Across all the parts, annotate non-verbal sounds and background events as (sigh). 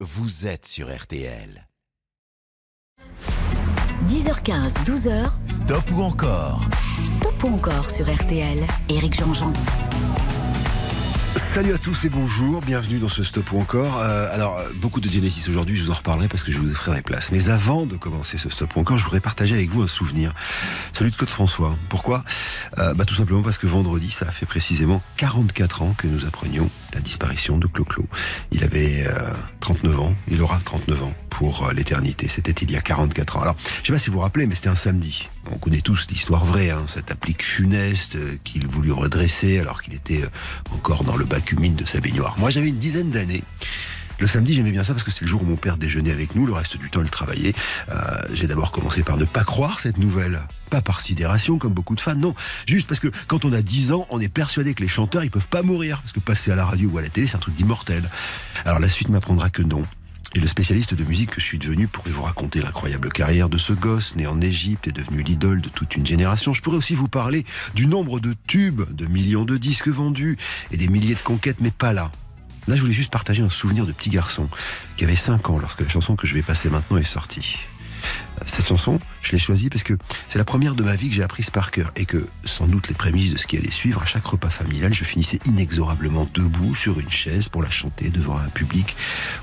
vous êtes sur RTL. 10h15, 12h. Stop ou encore? Stop ou encore sur RTL. Éric Jean-Jean. Salut à tous et bonjour, bienvenue dans ce stop ou encore. Euh, alors, beaucoup de Genesis aujourd'hui, je vous en reparlerai parce que je vous ferai place. Mais avant de commencer ce stop ou encore, je voudrais partager avec vous un souvenir, celui de Claude François. Pourquoi? Euh, bah, Tout simplement parce que vendredi, ça a fait précisément 44 ans que nous apprenions la disparition de Clo-Clo. Il avait 39 euh, ans, il aura 39 ans pour l'éternité. C'était il y a 44 ans. Alors, je sais pas si vous vous rappelez, mais c'était un samedi. On connaît tous l'histoire vraie, hein, cette applique funeste qu'il voulut redresser alors qu'il était encore dans le bac humide de sa baignoire. Moi, j'avais une dizaine d'années. Le samedi, j'aimais bien ça parce que c'était le jour où mon père déjeunait avec nous. Le reste du temps, il travaillait. Euh, j'ai d'abord commencé par ne pas croire cette nouvelle. Pas par sidération, comme beaucoup de fans, non. Juste parce que quand on a 10 ans, on est persuadé que les chanteurs, ils peuvent pas mourir. Parce que passer à la radio ou à la télé, c'est un truc d'immortel. Alors la suite m'apprendra que non. Et le spécialiste de musique que je suis devenu pourrait vous raconter l'incroyable carrière de ce gosse né en Égypte et devenu l'idole de toute une génération. Je pourrais aussi vous parler du nombre de tubes, de millions de disques vendus et des milliers de conquêtes, mais pas là. Là, je voulais juste partager un souvenir de petit garçon qui avait 5 ans lorsque la chanson que je vais passer maintenant est sortie. Cette chanson, je l'ai choisie parce que c'est la première de ma vie que j'ai apprise par cœur et que, sans doute les prémices de ce qui allait suivre, à chaque repas familial, je finissais inexorablement debout sur une chaise pour la chanter devant un public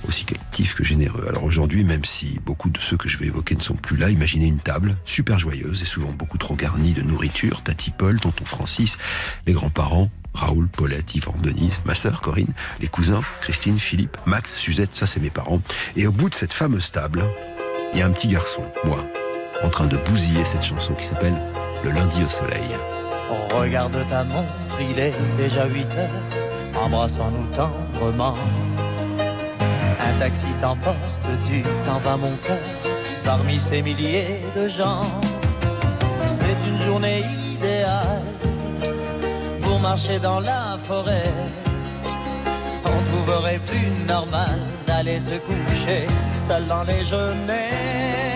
aussi captif que généreux. Alors aujourd'hui, même si beaucoup de ceux que je vais évoquer ne sont plus là, imaginez une table super joyeuse et souvent beaucoup trop garnie de nourriture, Tati Paul, tonton Francis, les grands-parents, Raoul, Paulette, Yvan, Denise, ma sœur Corinne, les cousins, Christine, Philippe, Max, Suzette, ça c'est mes parents. Et au bout de cette fameuse table, il y a un petit garçon, moi, en train de bousiller cette chanson qui s'appelle Le lundi au soleil. Regarde ta montre, il est déjà 8 heures, embrassons-nous tendrement. Un taxi t'emporte, tu t'en vas mon cœur, parmi ces milliers de gens. C'est une journée idéale pour marcher dans la forêt. On trouverait plus normal d'aller se coucher seul dans les genêts.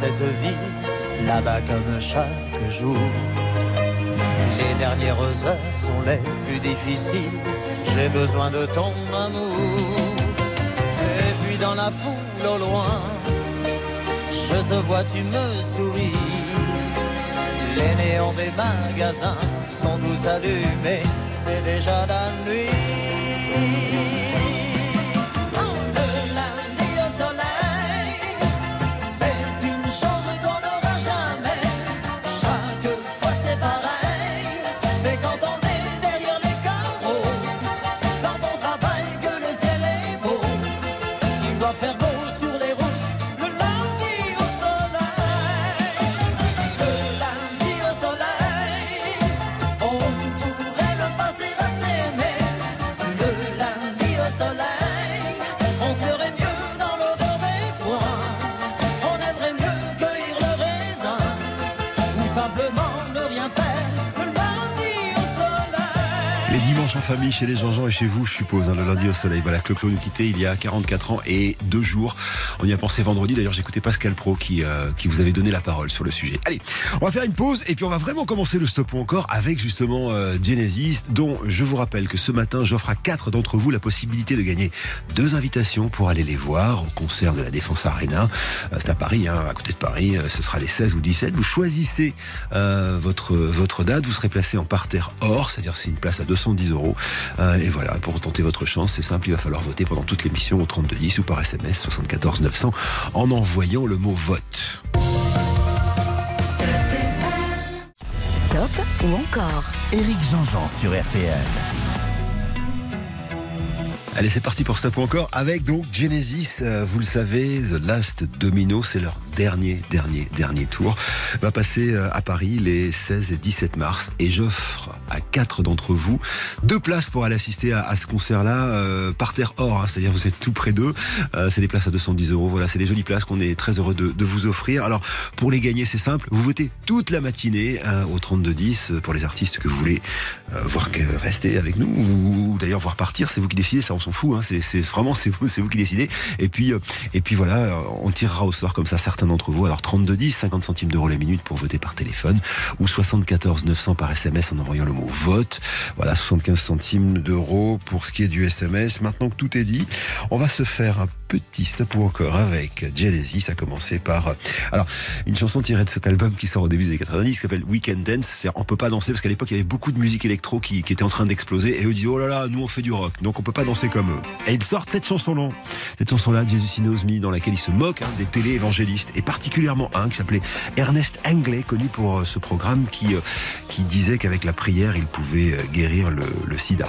Cette vie, là-bas comme chaque jour. Les dernières heures sont les plus difficiles, j'ai besoin de ton amour. Et puis dans la foule au loin, je te vois, tu me souris. Les néons des magasins sont tous allumés, c'est déjà la nuit. Famille chez les Jean-Jean et chez vous, je suppose, hein, le lundi au soleil. Voilà, Clo-Clo nous quittait il y a 44 ans et deux jours. On y a pensé vendredi. D'ailleurs, j'écoutais Pascal Pro qui, euh, qui vous avait donné la parole sur le sujet. Allez, on va faire une pause et puis on va vraiment commencer le stop ou encore avec justement euh, Genesis, dont je vous rappelle que ce matin, j'offre à quatre d'entre vous la possibilité de gagner deux invitations pour aller les voir au concert de la Défense Arena. Euh, C'est à Paris, hein, à côté de Paris. Euh, Ce sera les 16 ou 17. Vous choisissez votre, votre date. Vous serez placé en parterre or, c'est-à-dire c'est une place à 210 euros. Et voilà, pour tenter votre chance, c'est simple, il va falloir voter pendant toute l'émission au 3210 ou par SMS 74 900 en envoyant le mot vote. Stop Stop ou encore Éric Jean-Jean sur RTL. Allez, c'est parti pour Stop ou encore avec donc Genesis. Euh, vous le savez, The Last Domino, c'est leur dernier, dernier, dernier tour. Va passer euh, à Paris les 16 et 17 mars. Et j'offre à quatre d'entre vous deux places pour aller assister à, ce concert-là, euh, par terre or. hein. C'est-à-dire, vous êtes tout près d'eux. Euh, c'est des places à 210 euros. Voilà, c'est des jolies places qu'on est très heureux de, vous offrir. Alors, pour les gagner, c'est simple. Vous votez toute la matinée euh, au 3210 pour les artistes que vous voulez voir rester avec nous ou, d'ailleurs voir partir. C'est vous qui décidez. Ça, on s'en fout. Hein. C'est, vraiment c'est vous, vous qui décidez. Et puis, et puis voilà, on tirera au sort comme ça certains d'entre vous. Alors 3210, 50 centimes d'euros la minute pour voter par téléphone ou 74 900 par SMS en envoyant le mot vote. Voilà, 75 centimes d'euros pour ce qui est du SMS. Maintenant que tout est dit, on va se faire un petit stop ou encore avec Genesis, à commencer par alors une chanson tirée de cet album qui sort au début des années 90 qui s'appelle Weekend Dance. C'est on peut pas danser parce qu'à l'époque il y avait beaucoup de musique électro qui, était en train d'exploser et eux disent oh là là nous on fait du rock donc on peut pas danser comme eux. Et ils sortent cette chanson là, cette chanson là Jesus Knows Me dans laquelle ils se moquent hein, des télé-évangélistes et particulièrement un qui s'appelait Ernest Anglais connu pour euh, ce programme qui euh, qui disait qu'avec la prière il pouvait euh, guérir le, le sida.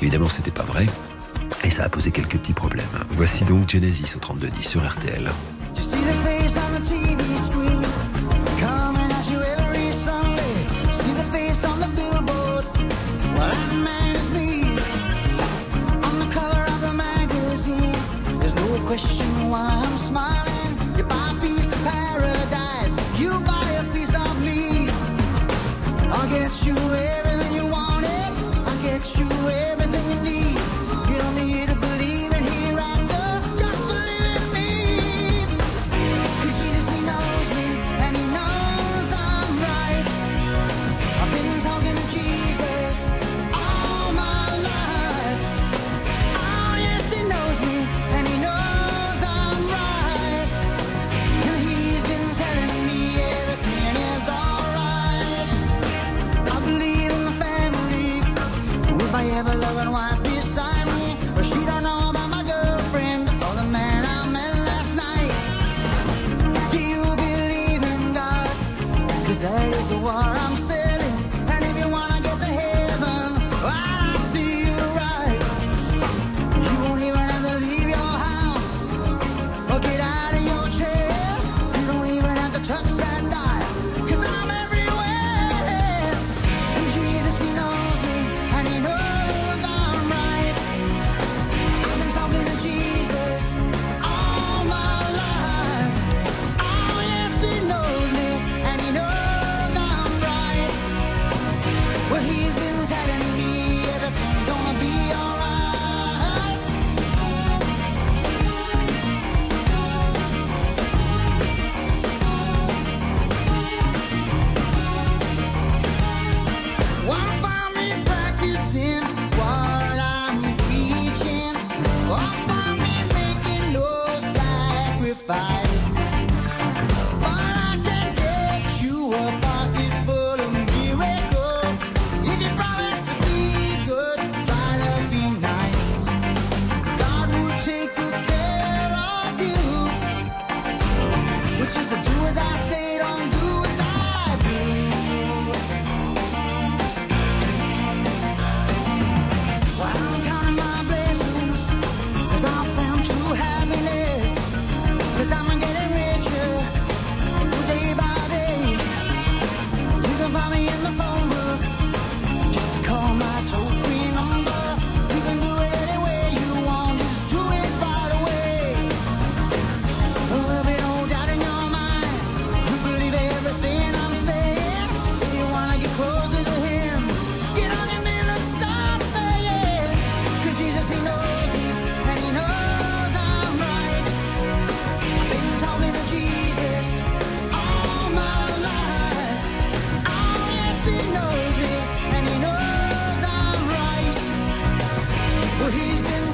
Évidemment c'était pas vrai. Et ça a posé quelques petits problèmes. Voici donc Genesis au 3210 sur RTL. You see the face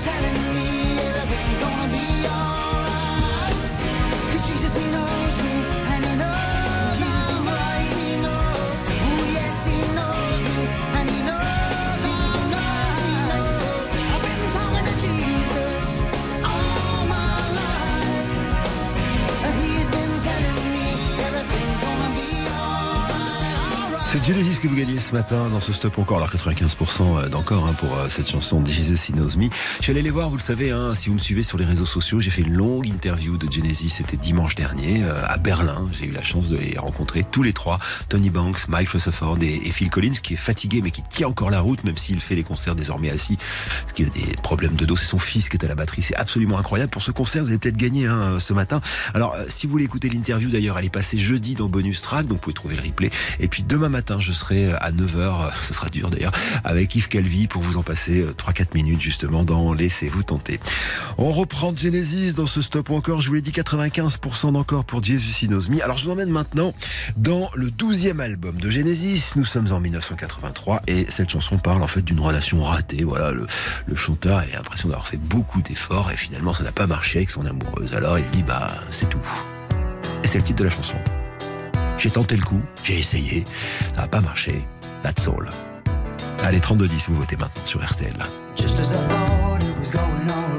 telling you Que vous gagnez ce matin dans ce stop encore, alors 95% d'encore hein, pour euh, cette chanson Jesus He Knows Me. Je suis allé les voir, vous le savez, hein, si vous me suivez sur les réseaux sociaux, j'ai fait une longue interview de Genesis, c'était dimanche dernier euh, à Berlin. J'ai eu la chance de les rencontrer tous les trois, Tony Banks, Mike Rutherford et, Phil Collins, qui est fatigué mais qui tient encore la route, même s'il fait les concerts désormais assis, parce qu'il a des problèmes de dos. C'est son fils qui est à la batterie, c'est absolument incroyable. Pour ce concert, vous allez peut-être gagner hein, ce matin. Alors, euh, si vous voulez écouter l'interview, d'ailleurs, elle est passée jeudi dans Bonus Track, donc vous pouvez trouver le replay. Et puis demain matin, je serai à 9h, (laughs) ce sera dur d'ailleurs, avec Yves Calvi pour vous en passer 3-4 minutes justement dans Laissez-vous tenter. On reprend Genesis dans ce stop encore, je vous l'ai dit, 95% d'encore pour Jesus Knows Me. Alors je vous emmène maintenant dans le 12e album de Genesis. Nous sommes en 1983 et cette chanson parle en fait d'une relation ratée. Voilà, le, le chanteur a l'impression d'avoir fait beaucoup d'efforts et finalement ça n'a pas marché avec son amoureuse. Alors il dit bah c'est tout. Et c'est le titre de la chanson. J'ai tenté le coup, j'ai essayé, ça n'a pas marché. That's all. Allez, 32-10, vous votez maintenant sur RTL. Just as I thought it was going all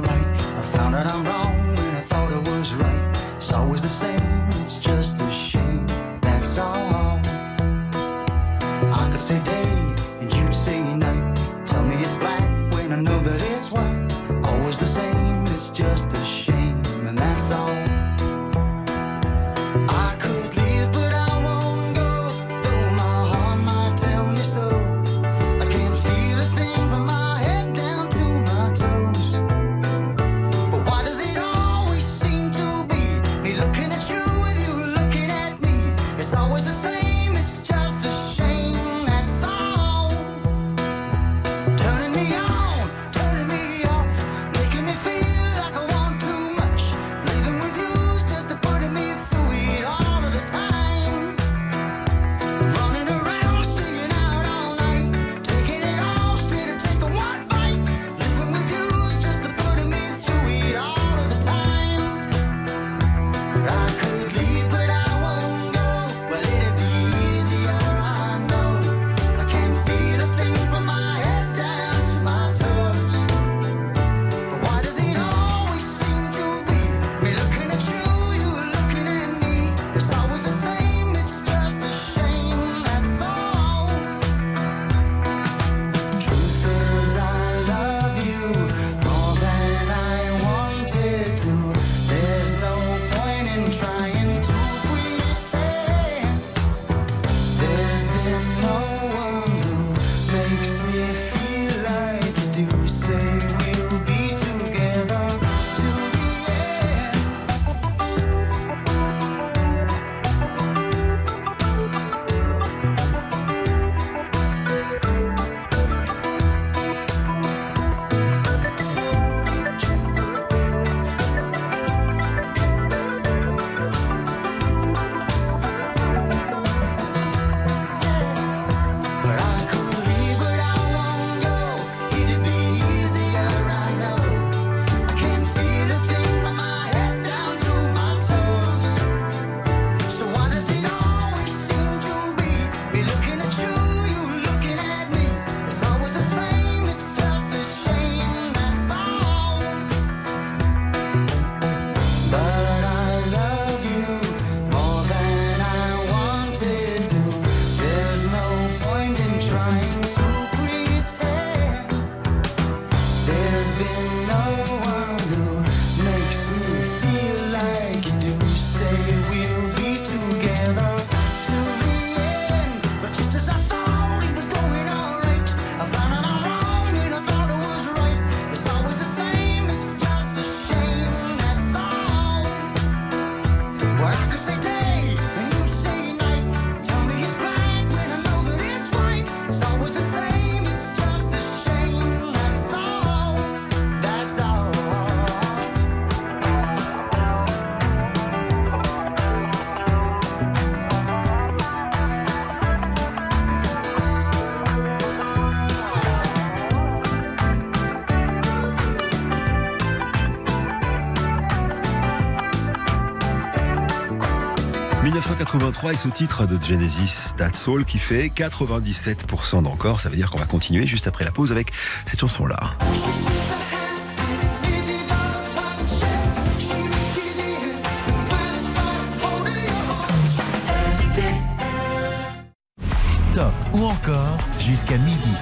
1983 et ce titre de Genesis, That's All, qui fait 97% d'encore. Ça veut dire qu'on va continuer juste après la pause avec cette chanson-là.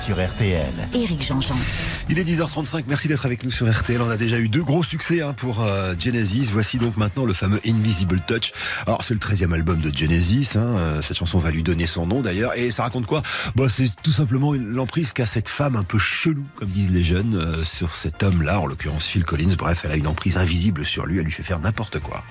Sur RTL. Éric Jean-Jean. Il est 10h35, merci d'être avec nous sur RTL. On a déjà eu deux gros succès hein, pour euh, Genesis. Voici donc maintenant le fameux Invisible Touch. Alors c'est le 13e album de Genesis. hein, euh, Cette chanson va lui donner son nom d'ailleurs. Et ça raconte quoi? Bah, C'est tout simplement une- l'emprise qu'a cette femme un peu chelou, comme disent les jeunes, euh, sur cet homme-là, en l'occurrence Phil Collins. Bref, elle a une emprise invisible sur lui. Elle lui fait faire n'importe quoi.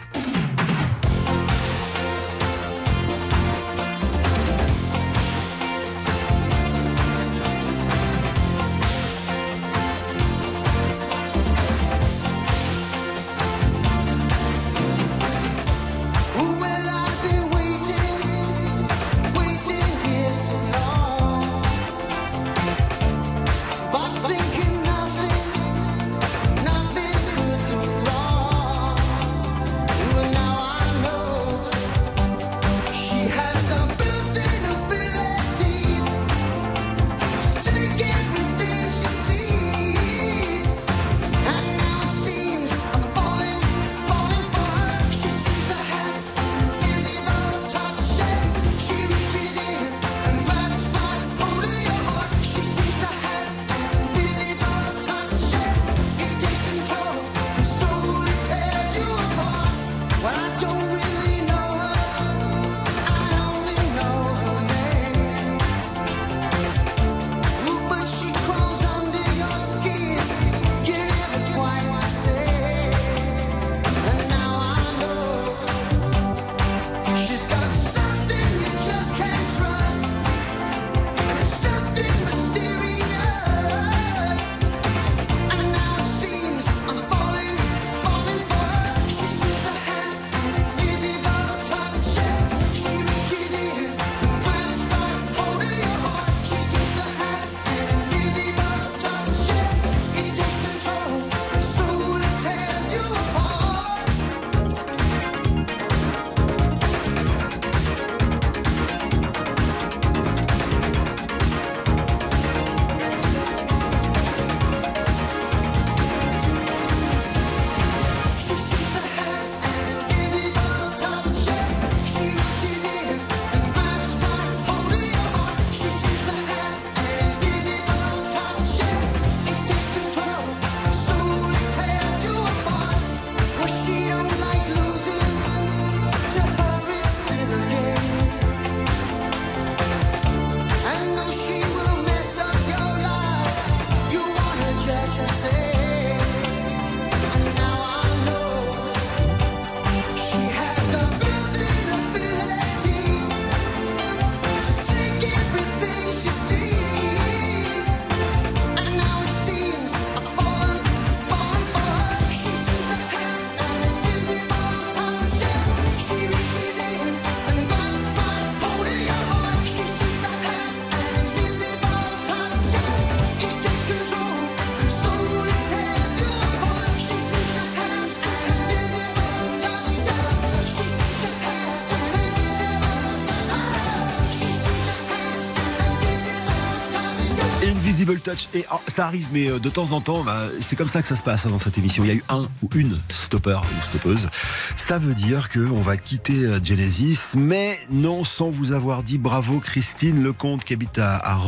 Touch. Et oh, ça arrive, mais euh, de temps en temps, bah, c'est comme ça que ça se passe hein, dans cette émission. Il y a eu un ou une stopper ou stoppeuse. Ça veut dire que on va quitter euh, Genesis, mais non sans vous avoir dit bravo Christine Lecomte qui habite à, à.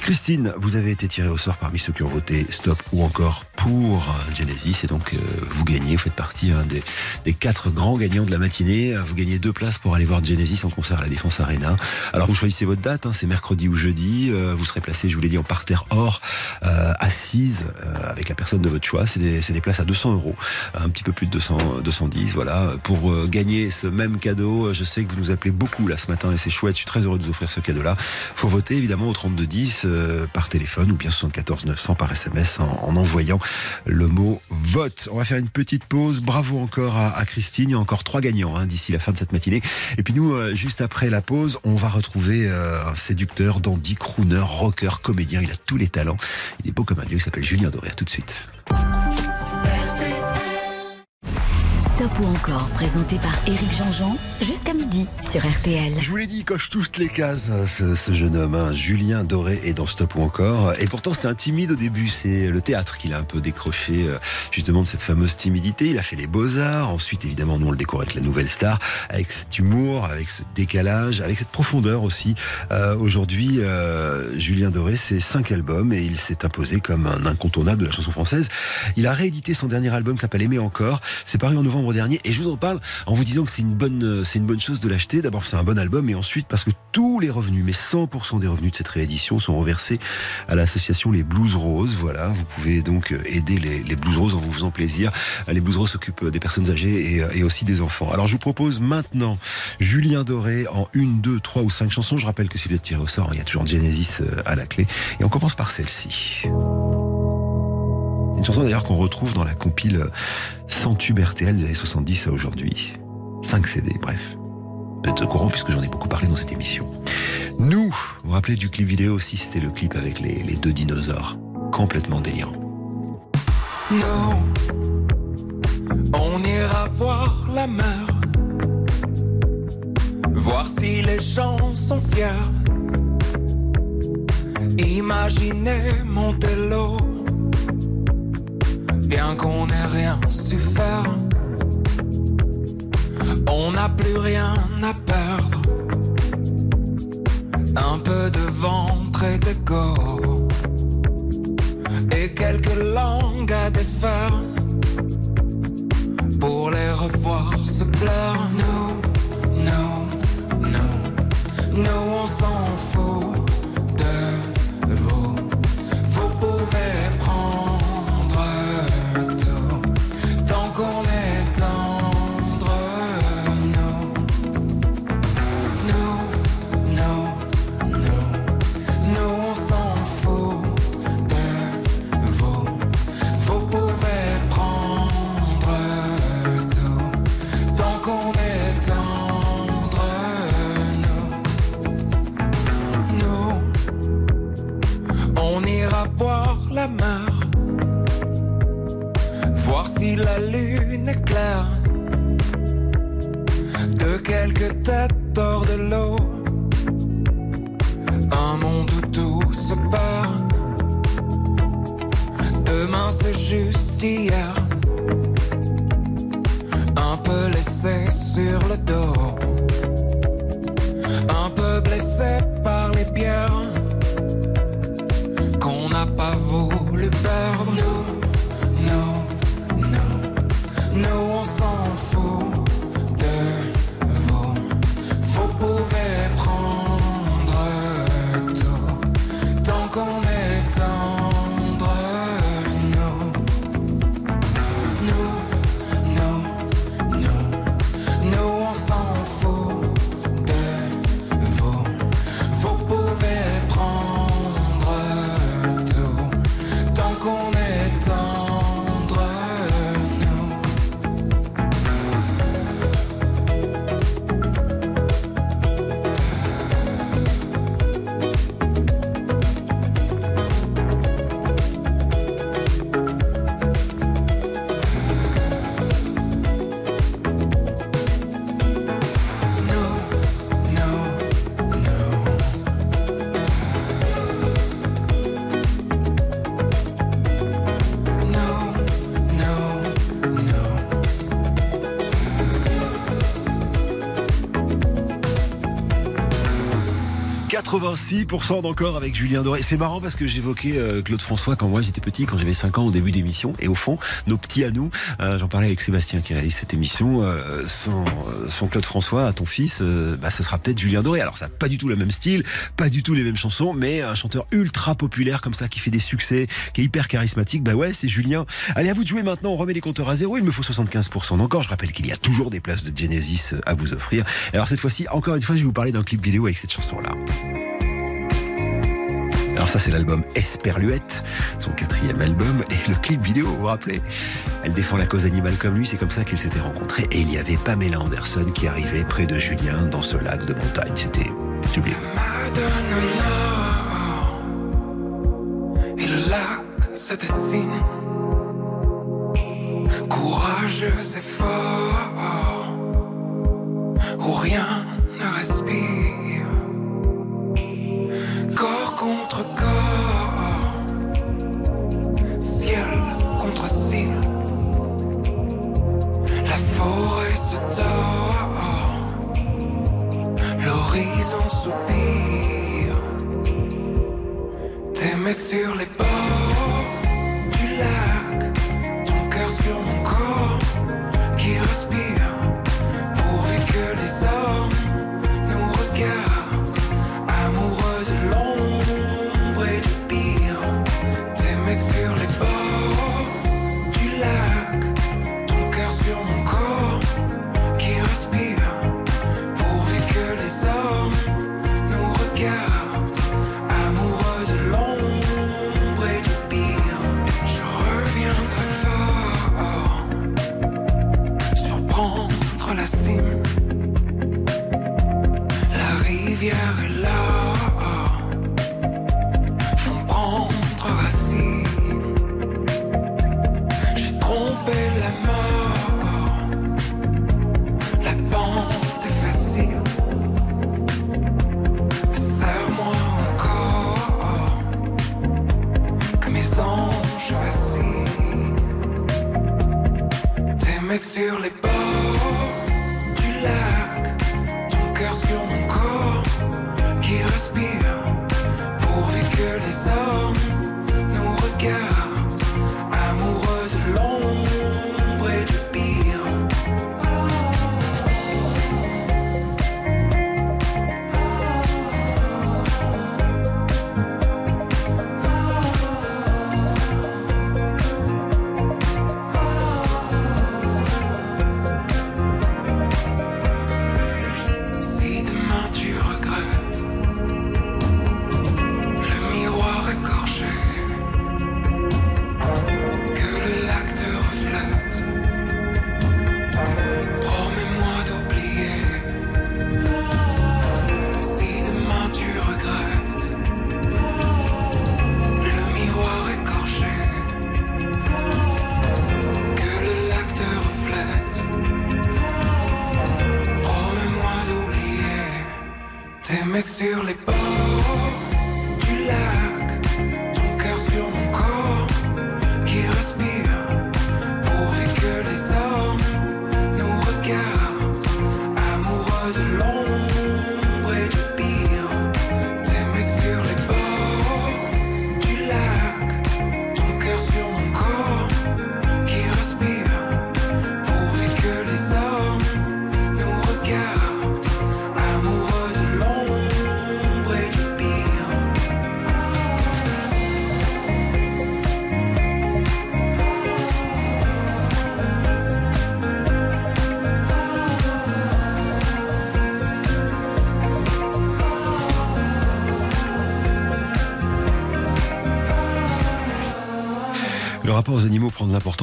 Christine, vous avez été tirée au sort parmi ceux qui ont voté stop ou encore pour euh, Genesis et donc euh, vous gagnez, vous faites partie hein, des, quatre grands gagnants de la matinée. Vous gagnez deux places pour aller voir Genesis en concert à la Défense Arena. Alors vous choisissez votre date, hein, c'est mercredi ou jeudi. Euh, vous serez placé, je vous l'ai dit, en parterre or, euh, avec la personne de votre choix. C'est des, places à 200 euros, un petit peu plus de 200, 210. Voilà, pour euh, gagner ce même cadeau, euh, je sais que vous nous appelez beaucoup là ce matin et c'est chouette. Je suis très heureux de vous offrir ce cadeau-là. Faut voter évidemment au 3210 euh, par téléphone ou bien 74 900 par SMS en, en envoyant le mot vote. On va faire une petite pause. Bravo encore à, Christine. Il y a encore trois gagnants hein, d'ici la fin de cette matinée. Et puis nous, juste après la pause, on va retrouver un séducteur, dandy, crooner, rocker, comédien. Il a tous les talents. Il est beau comme un dieu. Il s'appelle Julien Doré. Tout de suite. Stop ou encore, présenté par Éric Jean-Jean, jusqu'à midi sur RTL. Je vous l'ai dit, il coche toutes les cases, hein, ce, jeune homme. hein. Julien Doré est dans Stop ou encore. Et pourtant, c'était un timide au début. C'est le théâtre qui l'a un peu décroché, euh, justement, de cette fameuse timidité. Il a fait les beaux-arts. Ensuite, évidemment, nous, on le découvre avec la nouvelle star, avec cet humour, avec ce décalage, avec cette profondeur aussi. Euh, Aujourd'hui, euh, Julien Doré, c'est cinq albums et il s'est imposé comme un incontournable de la chanson française. Il a réédité son dernier album qui s'appelle Aimer encore. C'est paru en novembre dernier et je vous en parle en vous disant que c'est une bonne, euh, c'est une bonne chose de l'acheter. D'abord, c'est un bon album et ensuite parce que tous les revenus, mais 100% des revenus de cette réédition sont reversés à l'association Les Blues Roses. Voilà, vous pouvez donc euh, aider les, Blues Roses en vous faisant plaisir. Euh, Les Blues Roses s'occupent des personnes âgées et, et aussi des enfants. Alors, je vous propose maintenant Julien Doré en une, deux, trois ou cinq chansons. Je rappelle que si vous êtes tiré au sort, il y a toujours Genesis à la clé. Et on commence par celle-ci. Une chanson d'ailleurs qu'on retrouve dans la compile euh, 100 tubes RTL des années 70 à aujourd'hui. 5 CD, bref. Vous êtes au courant puisque j'en ai beaucoup parlé dans cette émission. Nous, vous vous rappelez du clip vidéo aussi, c'était le clip avec les, deux dinosaures. Complètement délirant. Nous, on ira voir la mer, voir si les gens sont fiers. Imaginez Montello, bien qu'on n'ait rien su faire. On n'a plus rien à perdre. Un peu de ventre et d'ego et quelques langues à défaire pour les revoir se plaire. Nous, 86% d'encore avec Julien Doré. C'est marrant parce que j'évoquais euh, Claude François quand moi j'étais petit, quand j'avais 5 ans au début d'émission. Et au fond, nos petits à nous, euh, j'en parlais avec Sébastien qui réalise cette émission, euh, son, euh, son Claude François à ton fils, euh, bah, ça sera peut-être Julien Doré. Alors ça n'a pas du tout le même style, pas du tout les mêmes chansons, mais un chanteur ultra populaire comme ça qui fait des succès, qui est hyper charismatique, bah ouais, c'est Julien. Allez, à vous de jouer maintenant, on remet les compteurs à zéro, il me faut 75% d'encore. Je rappelle qu'il y a toujours des places de Genesis à vous offrir. Alors cette fois-ci, encore une fois, je vais vous parler d'un clip vidéo avec cette chanson-là. Alors ça c'est l'album Esperluette, son quatrième album, et le clip vidéo, vous vous rappelez. Elle défend la cause animale comme lui, c'est comme ça qu'ils s'étaient rencontrés, et il y avait Pamela Anderson qui arrivait près de Julien dans ce lac de montagne, c'était sublime. Se dessine. Courageux et fort, où rien ne respire. Corps contre corps, ciel contre ciel. La forêt se tord, l'horizon soupire. T'aimer sur les bords du lac, T'aimer sur les bords du lac, ton cœur sur mon corps qui respire.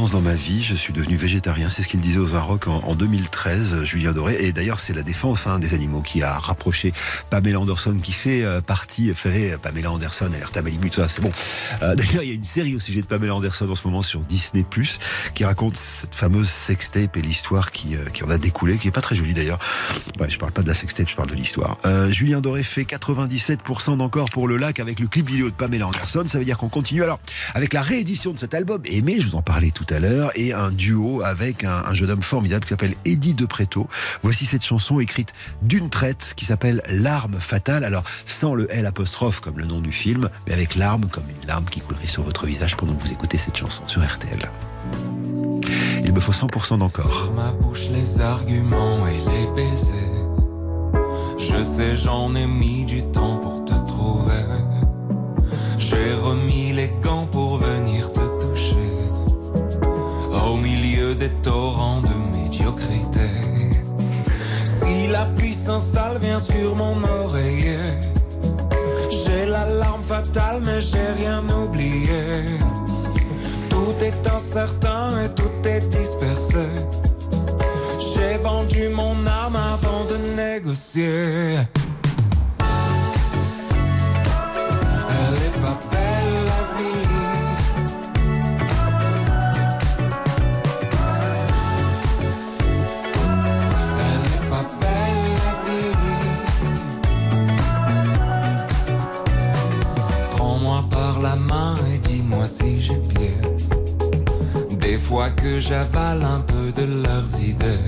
Dans ma vie. Je suis devenu végétarien. C'est ce qu'il disait aux Inrocks en, en 2013, Julien Doré. Et d'ailleurs, c'est la défense hein, des animaux qui a rapproché Pamela Anderson, qui fait euh, partie, vous savez, Pamela Anderson, elle est ça, c'est bon. Euh, (laughs) d'ailleurs, il y a une série au sujet de Pamela Anderson en ce moment sur Disney+, qui raconte cette fameuse sextape et l'histoire qui, euh, en a découlé, qui est pas très jolie d'ailleurs. Ouais, je parle pas de la sextape, je parle de l'histoire. Euh, Julien Doré fait 97% d'encore pour le lac avec le clip vidéo de Pamela Anderson. Ça veut dire qu'on continue alors avec la réédition de cet album Aimé, je vous en parlais tout l'heure, et un duo avec un, un jeune homme formidable qui s'appelle Eddie De Preto. Voici cette chanson écrite d'une traite qui s'appelle Larme fatale. Alors, sans le L apostrophe comme le nom du film, mais avec larme comme une larme qui coulerait sur votre visage pendant que vous écoutez cette chanson sur RTL. Il me faut 100% d'encore. Pour te trouver. Des torrents de médiocrité. Si la pluie s'installe, viens sur mon oreiller. J'ai la larme fatale, mais j'ai rien oublié. Tout est incertain et tout est dispersé. J'ai vendu mon âme avant de négocier. Des fois que j'avale un peu de leurs idées.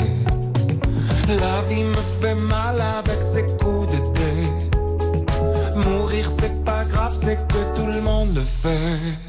La vie me fait mal avec ses coups de dé. Mourir c'est pas grave, c'est que tout le monde le fait.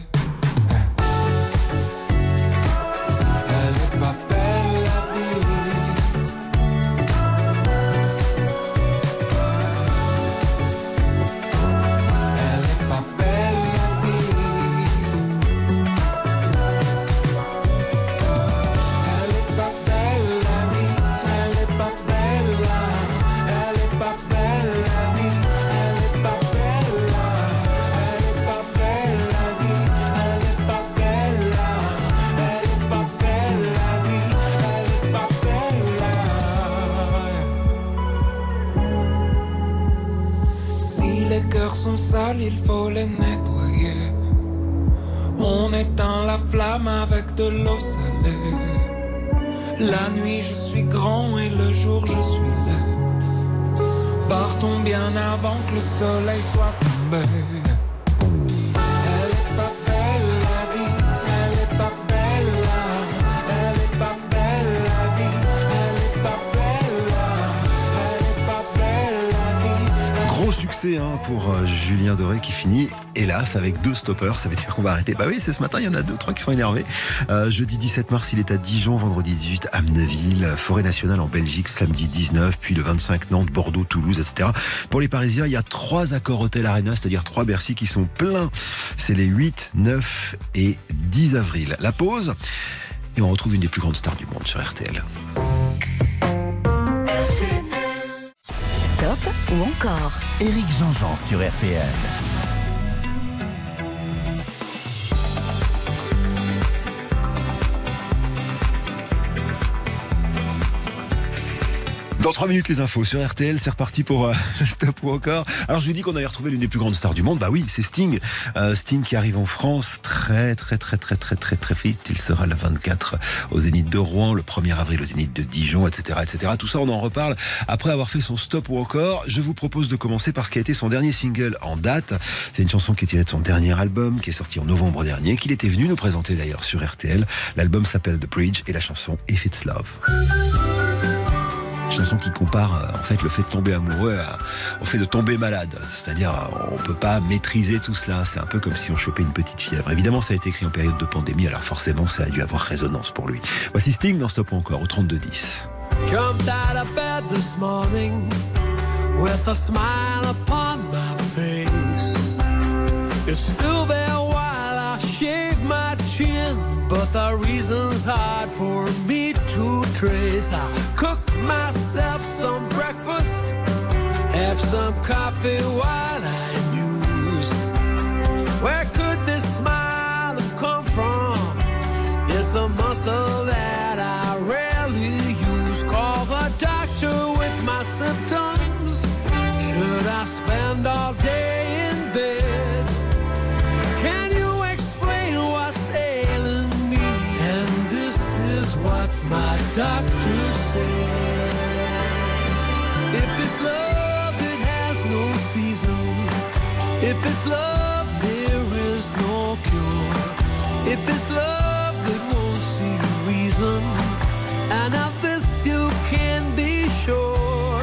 Il faut les nettoyer. On éteint la flamme avec de l'eau salée. La nuit, je suis grand et le jour, je suis laid. Partons bien avant que le soleil soit tombé. Succès hein, pour euh, Julien Doré qui finit, hélas, avec deux stoppers. Ça veut dire qu'on va arrêter. Bah oui, c'est ce matin, il y en a deux, trois qui sont énervés. Euh, jeudi 17 mars, il est à Dijon. Vendredi 18, Amneville. Forêt nationale en Belgique, samedi 19. Puis le 25, Nantes, Bordeaux, Toulouse, etc. Pour les Parisiens, il y a trois accords Hôtel Arena, c'est-à-dire trois Bercy qui sont pleins. C'est les 8, 9 et 10 avril. La pause. Et on retrouve une des plus grandes stars du monde sur RTL. Stop ou encore Éric Jean-Jean sur RTL. Dans 3 minutes, les infos sur RTL, c'est reparti pour euh, (laughs) Stop ou encore. Alors, je vous dis qu'on allait retrouver l'une des plus grandes stars du monde. Bah oui, c'est Sting. Euh, Sting qui arrive en France très, très, très, très, très, très, très vite. Il sera le 24 au Zénith de Rouen, le 1er avril au Zénith de Dijon, etc., etc. Tout ça, on en reparle après avoir fait son Stop ou encore. Je vous propose de commencer par ce qui a été son dernier single en date. C'est une chanson qui est tirée de son dernier album, qui est sorti en novembre dernier, qu'il était venu nous présenter d'ailleurs sur RTL. L'album s'appelle The Bridge et la chanson If It's Love. Chanson qui compare euh, en fait le fait de tomber amoureux au fait de tomber malade. C'est-à-dire on peut pas maîtriser tout cela. C'est un peu comme si on chopait une petite fièvre. Évidemment, ça a été écrit en période de pandémie, alors forcément ça a dû avoir résonance pour lui. Voici Sting dans Stop encore au 32 10. Jumped out of bed this morning with a smile upon my face. It's still there while I shave my chin, but the reason's hard for me to trace. I cook myself some breakfast, have some coffee while I muse. Where could this smile have come from? It's a muscle that I rarely use. Call the doctor with my symptoms. Should I spend all day doctor said. If it's love, it has no season. If it's love, there is no cure. If it's love, it won't see reason. And of this you can be sure.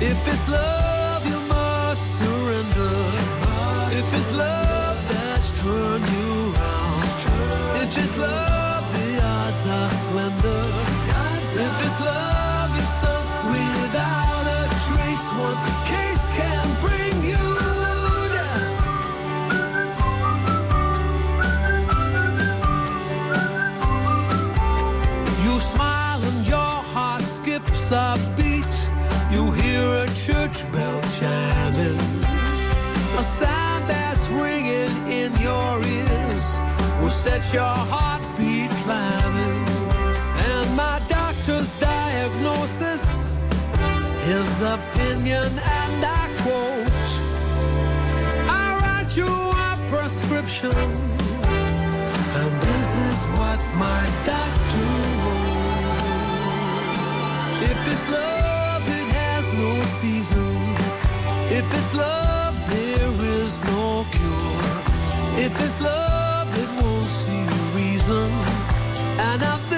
If it's love, you must surrender. If it's love that's turned you round. It's love, a beat. You hear a church bell chiming. A sound that's ringing in your ears will set your heartbeat opinion, and I quote I write you a prescription. And this is what my doctor wrote. If it's love, it has no season. If it's love, there is no cure. If it's love, it won't see reason. And of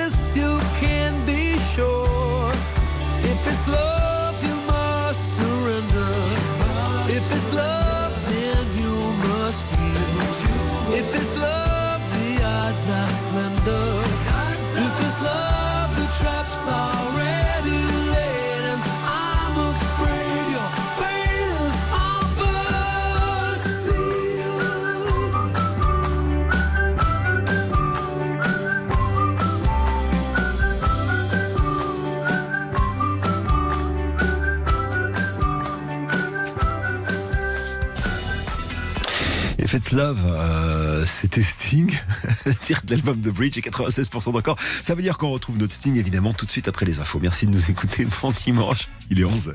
Love, euh, c'était Sting, (laughs) tiré de l'album The Bridge et 96% d'encore. Ça veut dire qu'on retrouve notre Sting évidemment tout de suite après les infos. Merci de nous écouter. (laughs) Bon dimanche, il est 11h.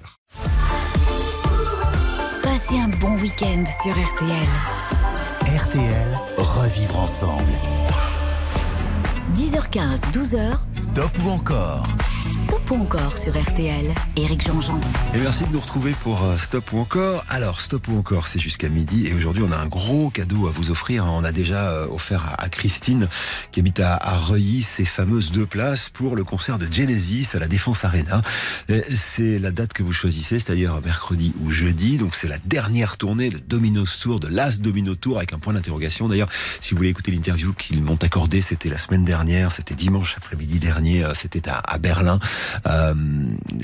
Passez un bon week-end sur RTL. RTL, revivre ensemble. 10h15, 12h, Stop ou encore? Stop ou encore sur RTL. Éric Jean-Jean. Et merci de nous retrouver pour euh, Stop ou encore. Alors, Stop ou encore, c'est jusqu'à midi. Et aujourd'hui, on a un gros cadeau à vous offrir. On a déjà euh, offert à, Christine, qui habite à, Reuilly, ces fameuses deux places pour le concert de Genesis à la Défense Arena. C'est la date que vous choisissez, c'est-à-dire mercredi ou jeudi. Donc, c'est la dernière tournée, le Domino's Tour, de l'As Domino Tour, avec un point d'interrogation. D'ailleurs, si vous voulez écouter l'interview qu'ils m'ont accordée, c'était la semaine dernière, c'était dimanche après-midi dernier, euh, c'était à Berlin. Euh,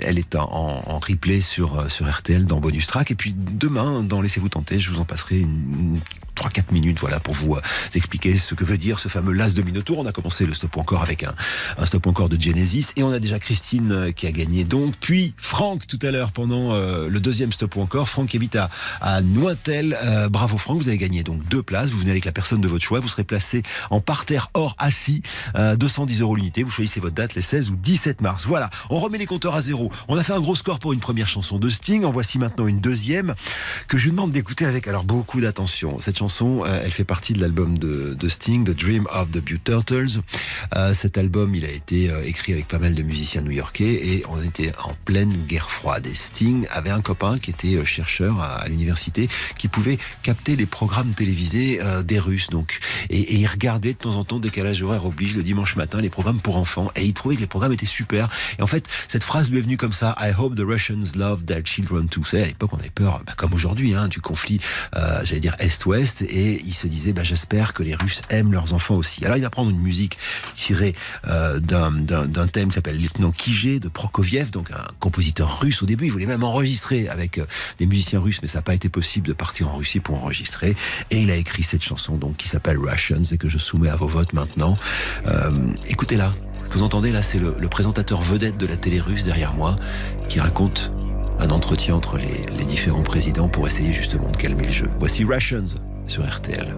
elle est en, en sur, euh, sur RTL dans Bonus Track. Et puis demain, dans Laissez-vous tenter, je vous en passerai une, 3-4 minutes voilà, pour vous euh, expliquer ce que veut dire ce fameux Las Domino Tour. On a commencé le stop encore avec un, un stop encore de Genesis. Et on a déjà Christine euh, qui a gagné donc. Puis Franck tout à l'heure pendant euh, le deuxième stop encore. Franck habite à, à Nointel. Euh, bravo Franck, vous avez gagné donc deux places. Vous venez avec la personne de votre choix. Vous serez placé en parterre hors assis. Euh, 210 euros l'unité. Vous choisissez votre date les 16 ou 17 mars. Voilà, on remet les compteurs à zéro. On a fait un gros score pour une première chanson de Sting. En voici maintenant une deuxième que je vous demande d'écouter avec alors beaucoup d'attention. Cette euh, elle fait partie de l'album de, Sting, The Dream of the Blue Turtles. Euh, cet album, il a été euh, écrit avec pas mal de musiciens new-yorkais et on était en pleine guerre froide. Et Sting avait un copain qui était chercheur à, l'université qui pouvait capter les programmes télévisés des Russes. Donc, et, et il regardait de temps en temps, décalage horaire oblige, le dimanche matin, les programmes pour enfants. Et il trouvait que les programmes étaient super. Et en fait, cette phrase lui est venue comme ça I hope the Russians love their children too. Vous à l'époque, on avait peur, bah, comme aujourd'hui, hein, du conflit, j'allais dire Est-Ouest. Et il se disait, bah, j'espère que les Russes aiment leurs enfants aussi. Alors, il va prendre une musique tirée euh, d'un- thème qui s'appelle Lieutenant Kijé de Prokofiev, donc un compositeur russe au début. Il voulait même enregistrer avec euh, des musiciens russes, mais ça n'a pas été possible de partir en Russie pour enregistrer. Et il a écrit cette chanson donc qui s'appelle Russians et que je soumets à vos votes maintenant. Euh, Écoutez-la. Ce que vous entendez là, c'est le, le présentateur vedette de la télé russe derrière moi qui raconte un entretien entre les, les différents présidents pour essayer justement de calmer le jeu. Voici Russians sur RTL.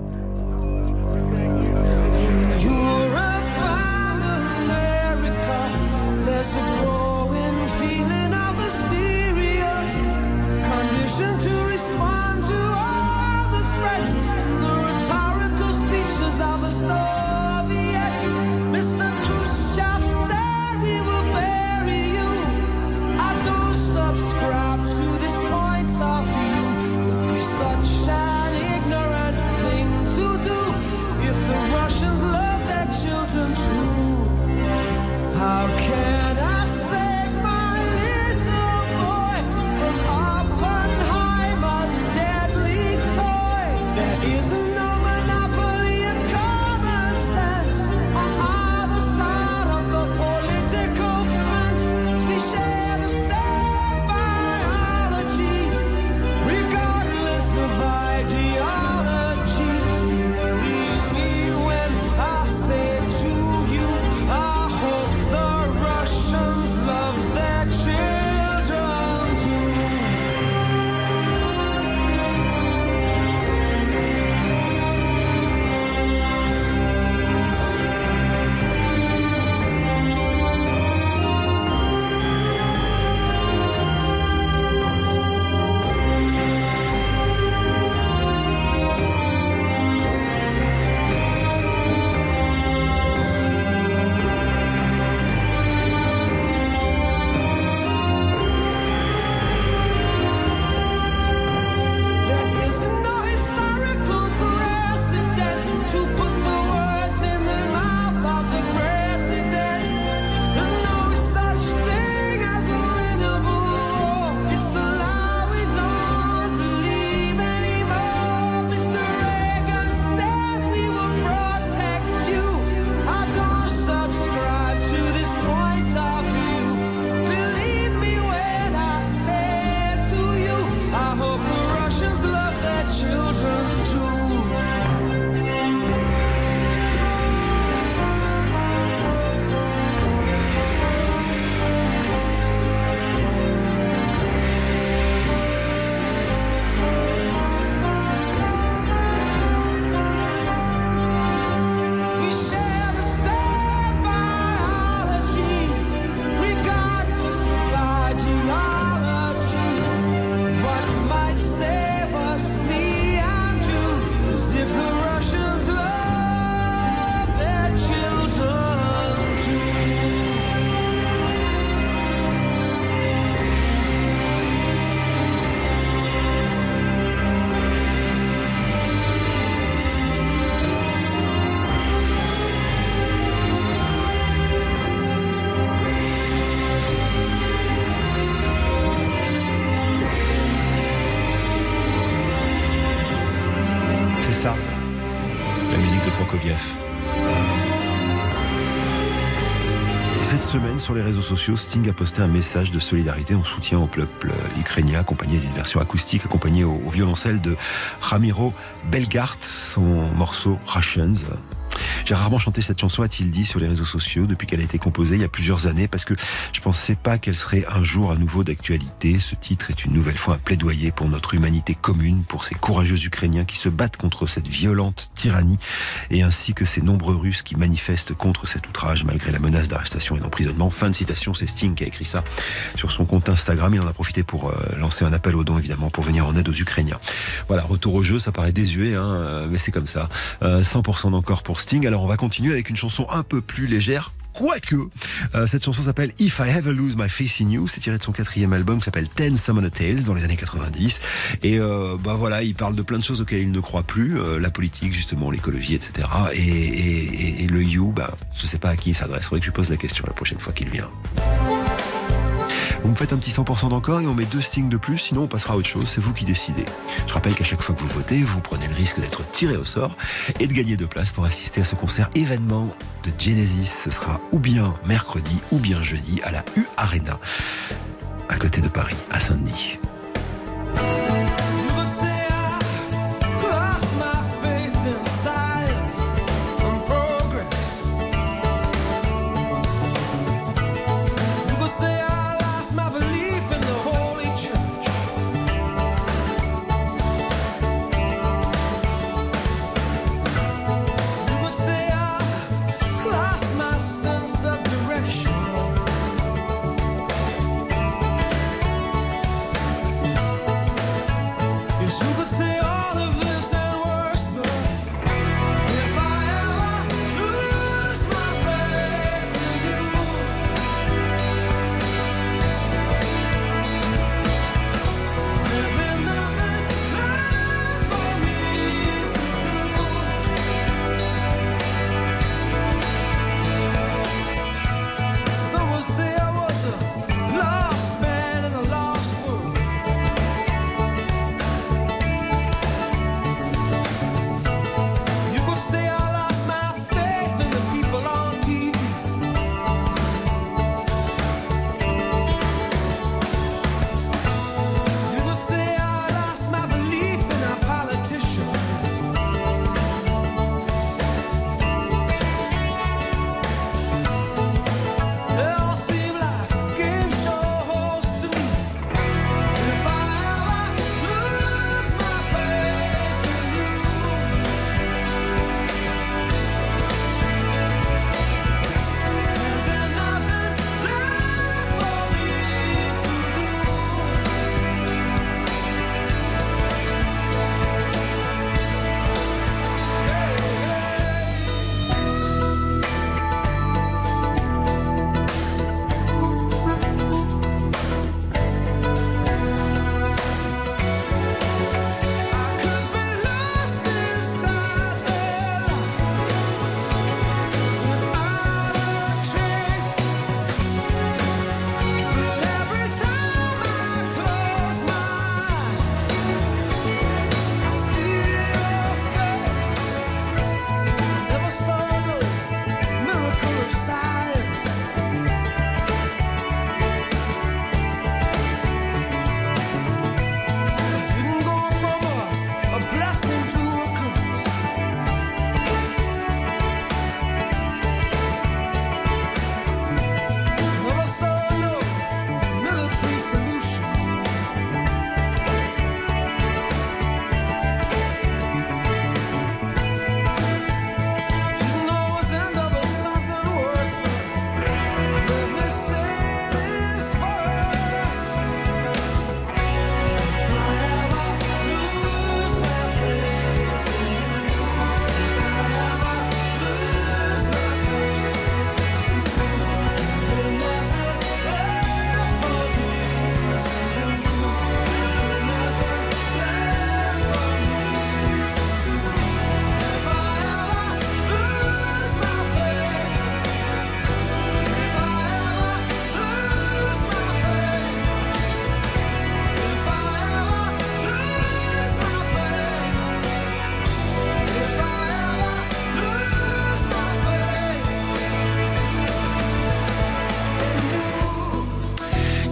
Les réseaux sociaux, Sting a posté un message de solidarité en soutien au peuple ukrainien, accompagné d'une version acoustique, accompagnée au, au violoncelle de Ramiro Belgart, son morceau Russians. J'ai rarement chanté cette chanson, a-t-il dit sur les réseaux sociaux, depuis qu'elle a été composée il y a plusieurs années, parce que je pensais pas qu'elle serait un jour à nouveau d'actualité. Ce titre est une nouvelle fois un plaidoyer pour notre humanité commune, pour ces courageux Ukrainiens qui se battent contre cette violente tyrannie, et ainsi que ces nombreux Russes qui manifestent contre cet outrage malgré la menace d'arrestation et d'emprisonnement. Fin de citation, c'est Sting qui a écrit ça sur son compte Instagram. Il en a profité pour euh, lancer un appel aux dons, évidemment, pour venir en aide aux Ukrainiens. Voilà, retour au jeu, ça paraît désuet, hein, euh, mais c'est comme ça. Euh, 100% d'encore pour Sting. Alors on va continuer avec une chanson un peu plus légère. Quoique, euh, cette chanson s'appelle If I Ever Lose My Face in You. C'est tiré de son quatrième album qui s'appelle Ten Summoner Tales dans les années 90. Et euh, bah voilà, il parle de plein de choses auxquelles il ne croit plus, euh, la politique justement, l'écologie, etc. Et, et, et, et le You, bah, je sais pas à qui il s'adresse. Faudrait que je lui pose la question la prochaine fois qu'il vient. Vous me faites un petit 100% d'encore et on met deux signes de plus, sinon on passera à autre chose, c'est vous qui décidez. Je rappelle qu'à chaque fois que vous votez, vous prenez le risque d'être tiré au sort et de gagner deux places pour assister à ce concert événement de Genesis. Ce sera ou bien mercredi ou bien jeudi à la U Arena, à côté de Paris, à Saint-Denis.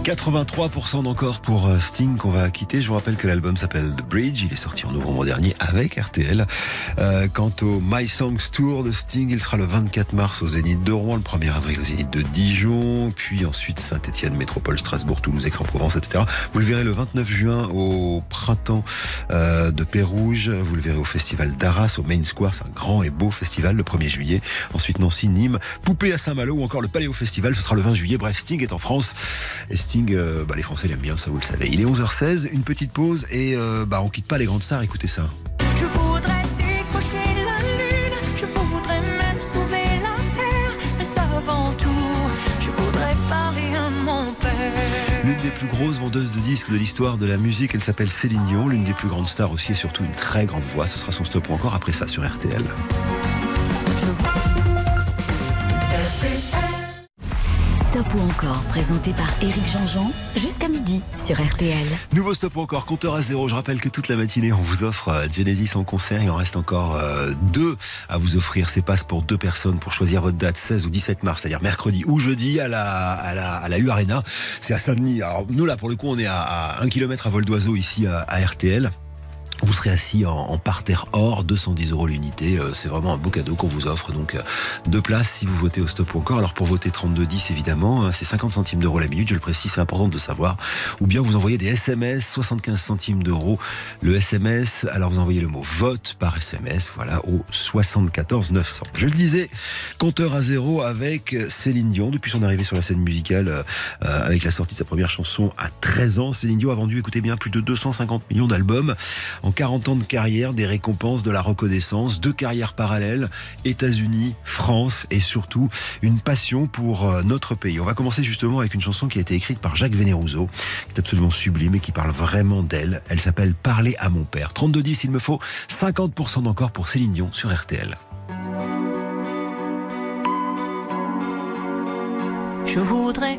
83% d'encore pour euh, Sting qu'on va quitter. Je vous rappelle que l'album s'appelle The Bridge. Il est sorti en novembre dernier avec RTL. Euh, quant au My Songs Tour de Sting, il sera le 24 mars au Zénith de Rouen, le 1er avril au Zénith de Dijon, puis ensuite Saint-Etienne, Métropole, Strasbourg, Toulouse, Aix-en-Provence, etc. Vous le verrez le 29 juin au printemps euh, de Pérouge. Vous le verrez au festival d'Arras, au Main Square. C'est un grand et beau festival le 1er juillet. Ensuite Nancy, Nîmes, Poupée à Saint-Malo ou encore le Paléo Festival. Ce sera le 20 juillet. Bref, Sting est en France. Euh, bah, les Français l'aiment bien, ça vous le savez. Il est 11h16, une petite pause et euh, bah, on quitte pas les grandes stars. Écoutez ça. Je voudrais décrocher la lune, je voudrais même sauver la terre, mais avant tout, je voudrais à mon père. L'une des plus grosses vendeuses de disques de l'histoire de la musique, elle s'appelle Céline Dion, l'une des plus grandes stars aussi et surtout une très grande voix. Ce sera son stop ou encore après ça sur RTL. Stop ou encore, présenté par Éric Jean-Jean, jusqu'à midi sur RTL. Nouveau stop ou encore, compteur à zéro. Je rappelle que toute la matinée, on vous offre euh, Genesis en concert. Il en reste encore euh, deux à vous offrir. Ces passes pour deux personnes pour choisir votre date 16 ou 17 mars, c'est-à-dire mercredi ou jeudi à la, à la, à U Arena. C'est à Saint-Denis. Alors nous, là, pour le coup, on est à, à un kilomètre à vol d'oiseau ici à, à RTL. Vous serez assis en, parterre or, 210 euros l'unité. Euh, C'est vraiment un beau cadeau qu'on vous offre. Donc, euh, deux places si vous votez au stop ou encore. Alors, pour voter 3210, évidemment, hein, c'est 50 centimes d'euros la minute. Je le précise, c'est important de le savoir. Ou bien vous envoyez des SMS, 75 centimes d'euros le SMS. Alors, vous envoyez le mot vote par SMS, voilà, au 74 900. Je le disais, compteur à zéro avec Céline Dion. Depuis son arrivée sur la scène musicale, euh, euh, avec la sortie de sa première chanson à 13 ans, Céline Dion a vendu, écoutez bien, plus de 250 millions d'albums. En 40 ans de carrière, des récompenses, de la reconnaissance, deux carrières parallèles, États-Unis, France et surtout une passion pour euh, notre pays. On va commencer justement avec une chanson qui a été écrite par Jacques Vénérousseau, qui est absolument sublime et qui parle vraiment d'elle. Elle s'appelle Parler à mon père. 32-10, il me faut 50% d'encore pour Céline Dion sur RTL. Je voudrais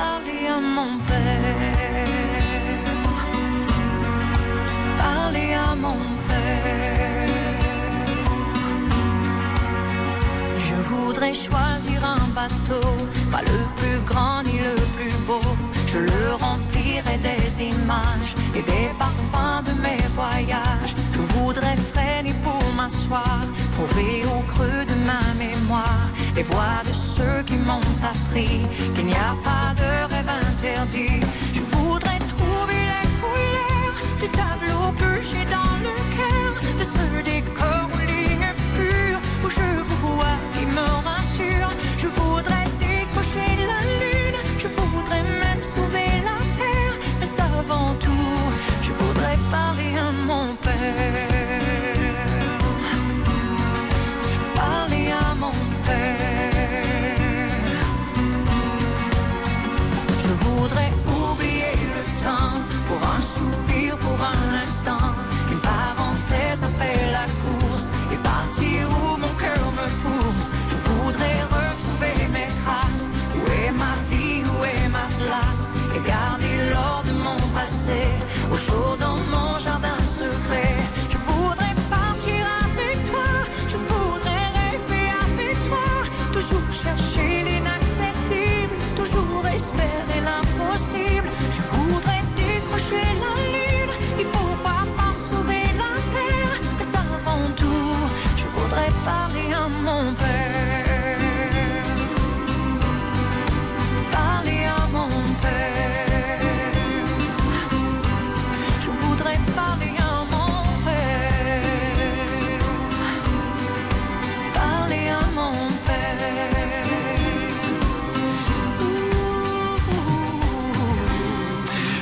parler à mon père. Parler à mon père. Je voudrais choisir un bateau, pas le plus grand ni le plus beau. Je le remplirai des images et des parfums de mes voyages. Je voudrais freiner pour m'asseoir, trouver au creux de ma mémoire les voix de ceux qui m'ont appris qu'il n'y a pas de rêve interdit. Je voudrais trouver les couleurs du tableau que j'ai dans le cœur, de ce décor aux lignes pures où je vous vois qui me rassure. Je voudrais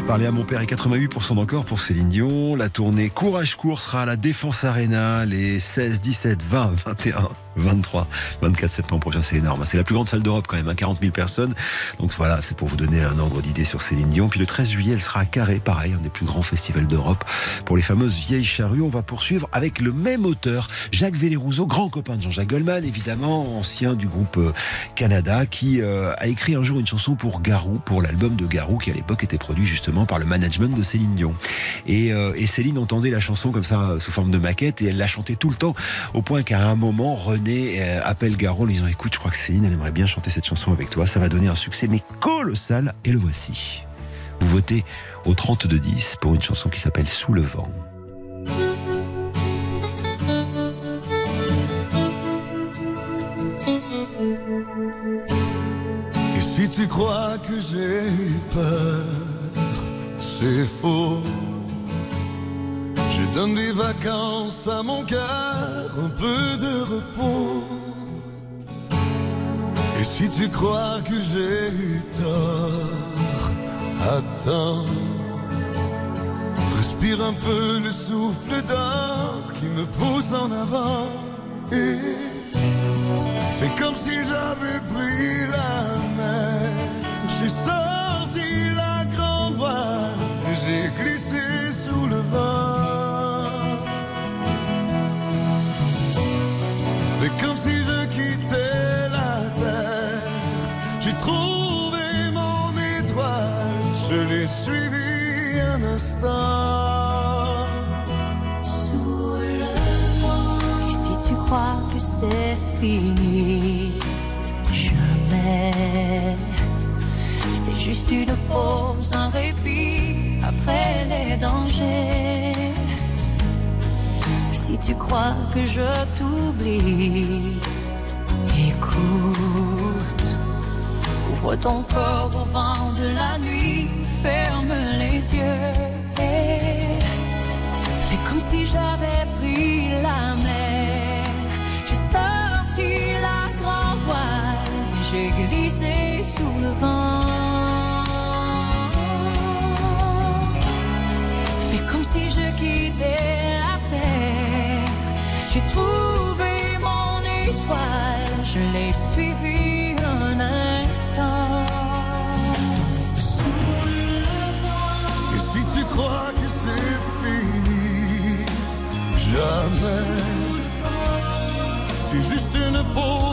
Parler à mon père et 88% d'encore pour Céline Dion. La tournée Courage Court sera à la Défense Arena les 16, 17, 20, 21, 23, 24 septembre prochain. C'est énorme. C'est la plus grande salle d'Europe quand même, hein, 40 000 personnes. Donc voilà, c'est pour vous donner un ordre d'idée sur Céline Dion. Puis le 13 juillet, elle sera à Carré, pareil, un des plus grands festivals d'Europe pour les fameuses vieilles charrues. On va poursuivre avec le même auteur, Jacques Vélérouzeau, grand copain de Jean-Jacques Goldman, évidemment, ancien du groupe euh, Canada, qui euh, a écrit un jour une chanson pour Garou, pour l'album de Garou, qui à l'époque était produit justement par le management de Céline Dion. Et, euh, et Céline entendait la chanson comme ça, sous forme de maquette, et elle la chantait tout le temps, au point qu'à un moment, René euh, appelle Garou en lui disant Écoute, je crois que Céline, elle aimerait bien chanter cette chanson avec toi, ça va donner un succès, mais colossal, et le voici. Vous votez au 32-10 pour une chanson qui s'appelle Sous le vent. Si tu crois que j'ai eu peur, c'est faux. Je donne des vacances à mon cœur, un peu de repos. Et si tu crois que j'ai eu tort, attends. Respire un peu le souffle d'or qui me pousse en avant. Et Fais comme si j'avais pris la vent. Fais comme si je quittais la terre. J'ai trouvé mon étoile. Je l'ai suivi un instant. Sous le vent. Et si tu crois que c'est fini, jamais. C'est juste une pause, un répit après les dangers. Si tu crois que je t'oublie, écoute. Ouvre ton corps au vent de la nuit, ferme les yeux. et Fais comme si j'avais pris la mer. J'ai sorti la grande voile j'ai glissé sous le vent. La terre. J'ai trouvé mon étoile, je l'ai suivi un instant. Sous le. Et si tu crois que c'est fini, jamais. C'est juste une pause,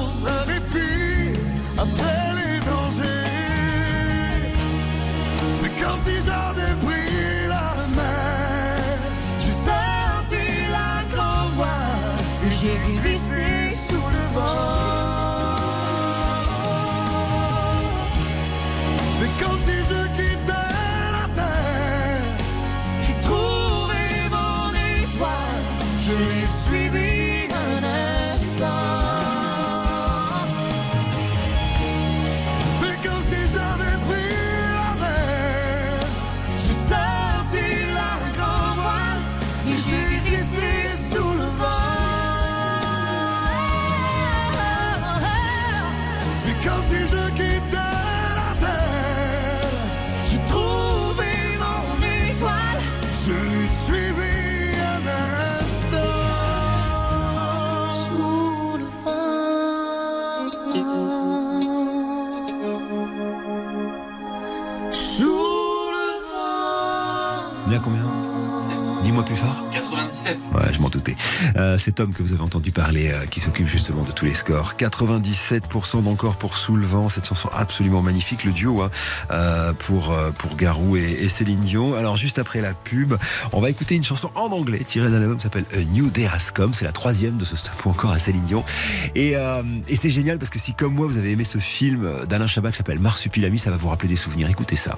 cet homme que vous avez entendu parler, euh, qui s'occupe justement de tous les scores. 97% d'encore pour Sous le vent. Cette chanson absolument magnifique, le duo hein, euh, pour, euh, pour Garou et, Céline Dion. Alors juste après la pub, on va écouter une chanson en anglais tirée d'un album qui s'appelle A New Day Has Come. C'est la troisième de ce stop encore à Céline Dion. Et, c'est génial parce que si comme moi vous avez aimé ce film d'Alain Chabat qui s'appelle Marsupilami, ça va vous rappeler des souvenirs. Écoutez ça.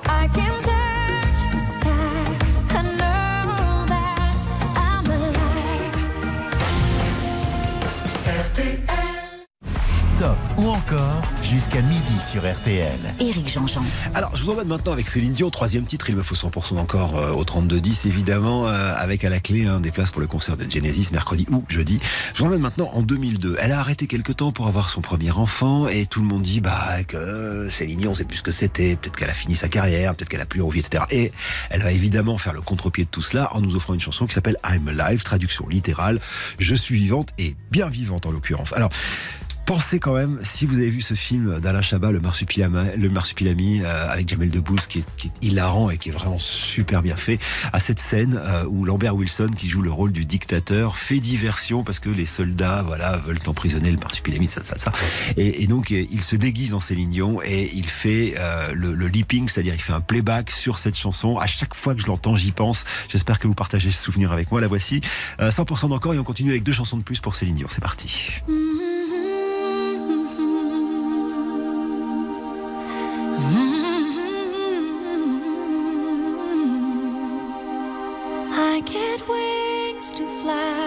Jusqu'à midi sur RTL. Éric Jean-Jean. Alors, je vous emmène maintenant avec Céline Dion, troisième titre, il me faut 100% encore euh, au 32-10, évidemment, euh, avec à la clé hein, des places pour le concert de Genesis, mercredi ou jeudi. Je vous emmène maintenant en 2002. Elle a arrêté quelque temps pour avoir son premier enfant, et tout le monde dit bah que Céline Dion, on sait plus ce que c'était, peut-être qu'elle a fini sa carrière, peut-être qu'elle a plus envie, etc. Et elle va évidemment faire le contre-pied de tout cela en nous offrant une chanson qui s'appelle I'm Alive, traduction littérale, je suis vivante et bien vivante en l'occurrence. Alors, Pensez quand même, si vous avez vu ce film d'Alain Chabat, Le Marsupilami, euh, avec Jamel Debbouze, qui est, qui est hilarant et qui est vraiment super bien fait, à cette scène euh, où Lambert Wilson, qui joue le rôle du dictateur, fait diversion parce que les soldats, voilà, veulent emprisonner le Marsupilami, ça, ça, ça. Et, et donc, euh, il se déguise en Céline Dion et il fait euh, le, le leaping, c'est-à-dire il fait un playback sur cette chanson. À chaque fois que je l'entends, j'y pense. J'espère que vous partagez ce souvenir avec moi. La voici, Euh, 100% d'encore et on continue avec deux chansons de plus pour Céline Dion. C'est parti. I get wings to fly.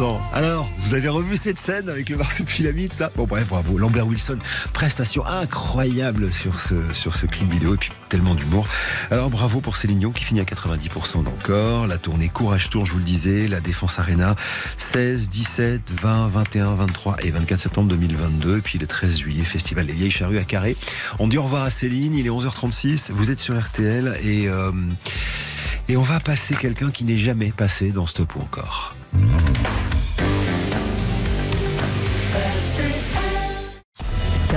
Alive. 90%. Alors, vous avez revu cette scène avec le marsupilami, ça? Bon, bref, bravo. Lambert Wilson, prestation incroyable sur ce, sur ce clip vidéo, et puis tellement d'humour. Alors, bravo pour Céline qui finit à 90% d'encore. La tournée Courage Tour, je vous le disais, la Défense Arena, 16, 17, 20, 21, 23 et 24 septembre 2022. Et puis le 13 juillet, Festival des Vieilles Charrues à Carré. On dit au revoir à Céline, il est 11h36, vous êtes sur RTL et... euh, et on va passer quelqu'un qui n'est jamais passé dans Stop ou encore.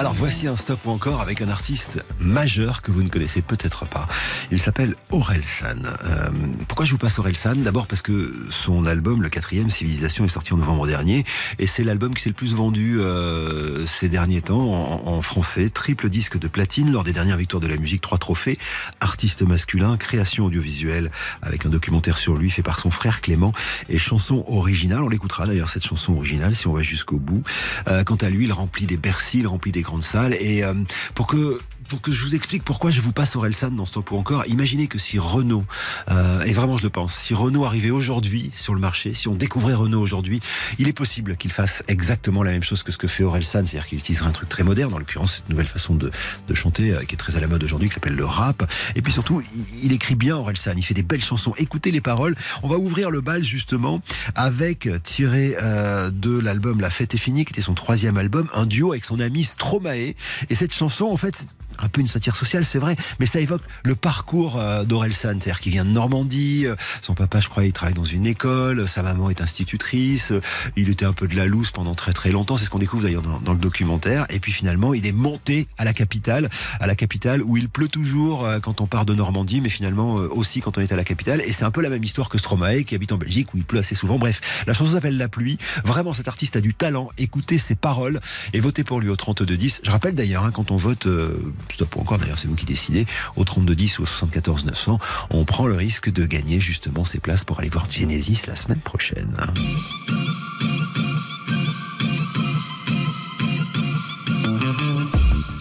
Alors voici un stop encore avec un artiste majeur que vous ne connaissez peut-être pas. Il s'appelle Aurel San. Euh, pourquoi je vous passe Aurel San? D'abord parce que son album, le quatrième, Civilisation, est sorti en novembre dernier et c'est l'album qui s'est le plus vendu euh, ces derniers temps en, en français. Triple disque de platine lors des dernières victoires de la musique, trois trophées. Artiste masculin, création audiovisuelle avec un documentaire sur lui fait par son frère Clément et chanson originale. On l'écoutera d'ailleurs cette chanson originale si on va jusqu'au bout. Euh, quant à lui, il remplit des Bercy, il remplit des grandes salles et euh, pour que pour que je vous explique pourquoi je vous passe Orelsan dans Stop ou encore, imaginez que si Renault, euh, et vraiment je le pense, si Renault arrivait aujourd'hui sur le marché, si on découvrait Renault aujourd'hui, il est possible qu'il fasse exactement la même chose que ce que fait Orelsan, c'est-à-dire qu'il utiliserait un truc très moderne, en l'occurrence cette nouvelle façon de, de chanter euh, qui est très à la mode aujourd'hui, qui s'appelle le rap. Et puis surtout, il, écrit bien Orelsan, il fait des belles chansons. Écoutez les paroles. On va ouvrir le bal justement avec tiré euh, de l'album La Fête est finie, qui était son troisième album, un duo avec son ami Stromae. Et cette chanson, en fait, un peu une satire sociale, c'est vrai, mais ça évoque le parcours euh, d'Orelsan, c'est-à-dire qu'il vient de Normandie, euh, son papa, je crois, il travaille dans une école, sa maman est institutrice, euh, il était un peu de la loose pendant très très longtemps, c'est ce qu'on découvre d'ailleurs dans, dans le documentaire, et puis finalement, il est monté à la capitale, à la capitale où il pleut toujours quand on part de Normandie, mais finalement aussi quand on est à la capitale, et c'est un peu la même histoire que Stromae, qui habite en Belgique, où il pleut assez souvent. Bref, la chanson s'appelle La pluie, vraiment cet artiste a du talent, écoutez ses paroles, et votez pour lui au 32-10. Je rappelle d'ailleurs, hein, quand on vote... euh, stop ou encore d'ailleurs, c'est vous qui décidez, au 3210 ou au 74 900, on prend le risque de gagner justement ces places pour aller voir Genesis la semaine prochaine.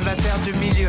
de la terre du milieu,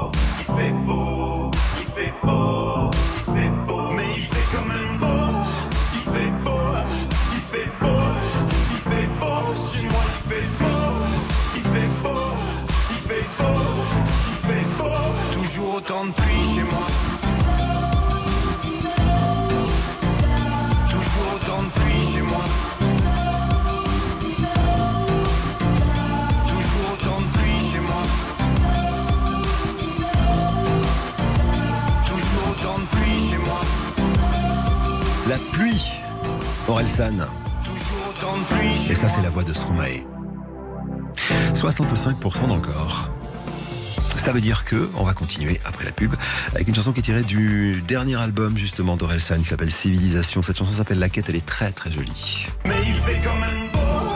il Orelsan. Et ça, c'est la voix de Stromae. 65% d'encore. Ça veut dire que on va continuer après la pub avec une chanson qui est tirée du dernier album justement d'Orelsan qui s'appelle Civilisation. Cette chanson s'appelle La Quête, elle est très très jolie. Mais il fait quand même beau,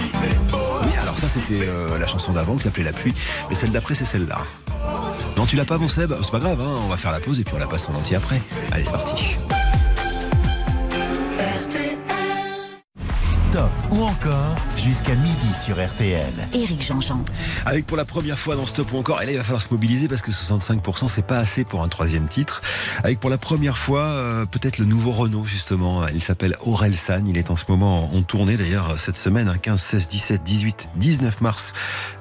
il fait beau. Oui, alors ça c'était euh, la chanson d'avant qui s'appelait La pluie, mais celle d'après c'est celle-là. Non, tu l'as pas, mon Seb? C'est pas grave, hein, on va faire la pause et puis on la passe en entier après. Allez, c'est parti. Stop ou encore jusqu'à midi sur RTL. Éric Jean-Jean. Avec pour la première fois dans Stop ou encore, et là il va falloir se mobiliser parce que 65% c'est pas assez pour un troisième titre. Avec pour la première fois euh, peut-être le nouveau Renault justement. Il s'appelle Aurel San. Il est en ce moment en tournée d'ailleurs cette semaine, hein, 15, 16, 17, 18, 19 mars.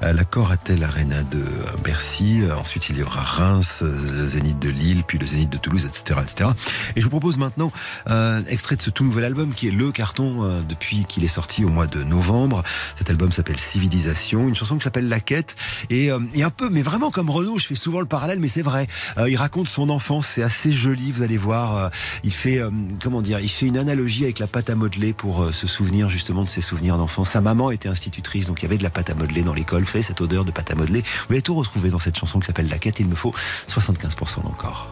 à la Coratel Arena de Bercy. Euh, Ensuite il y aura Reims, euh, le Zénith de Lille, puis le Zénith de Toulouse, etc., etc. Et je vous propose maintenant euh, extrait de ce tout nouvel album qui est le carton euh, depuis qu'il est sorti au mois de novembre. Cet album s'appelle Civilisation, une chanson qui s'appelle La Quête et, euh, et un peu, mais vraiment comme Renaud, je fais souvent le parallèle, mais c'est vrai. Euh, il raconte son enfance, c'est assez joli, vous allez voir. Euh, il fait, comment dire, il fait une analogie avec la pâte à modeler pour se souvenir justement de ses souvenirs d'enfance. Sa maman était institutrice, donc il y avait de la pâte à modeler dans l'école. Savez, cette odeur de pâte à modeler. Vous allez tout retrouver dans cette chanson qui s'appelle La Quête. Il me faut 75% encore.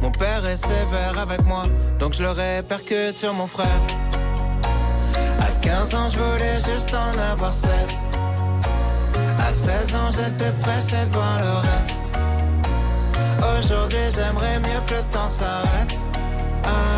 Mon père est sévère avec moi, donc je le répercute sur mon frère. À 15 ans, je voulais juste en avoir 16. À 16 ans, j'étais pressé de voir le reste. Aujourd'hui, j'aimerais mieux que le temps s'arrête. Ah,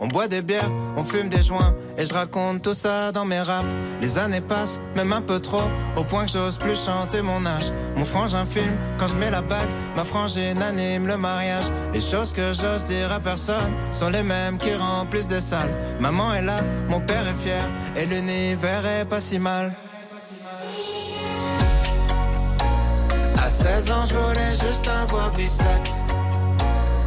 On boit des bières, on fume des joints et je raconte tout ça dans mes raps. Les années passent, même un peu trop, au point que j'ose plus chanter mon âge. Mon frangin filme quand je mets la bague, ma frangine anime le mariage. Les choses que j'ose dire à personne sont les mêmes qui remplissent des salles. Maman est là, mon père est fier et l'univers est pas si mal. À 16 ans, je voulais juste avoir 17.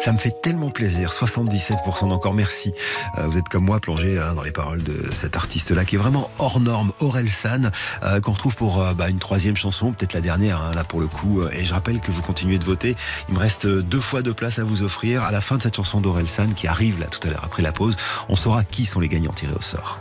Ça me fait tellement plaisir. 77% encore merci. Euh, vous êtes comme moi plongé hein, dans les paroles de cet artiste-là qui est vraiment hors norme, Aurel San, euh, qu'on retrouve pour euh, bah, une troisième chanson, peut-être la dernière hein, là pour le coup. Et je rappelle que vous continuez de voter. Il me reste deux fois deux places à vous offrir. À la fin de cette chanson d'Aurel San qui arrive là tout à l'heure après la pause, on saura qui sont les gagnants tirés au sort.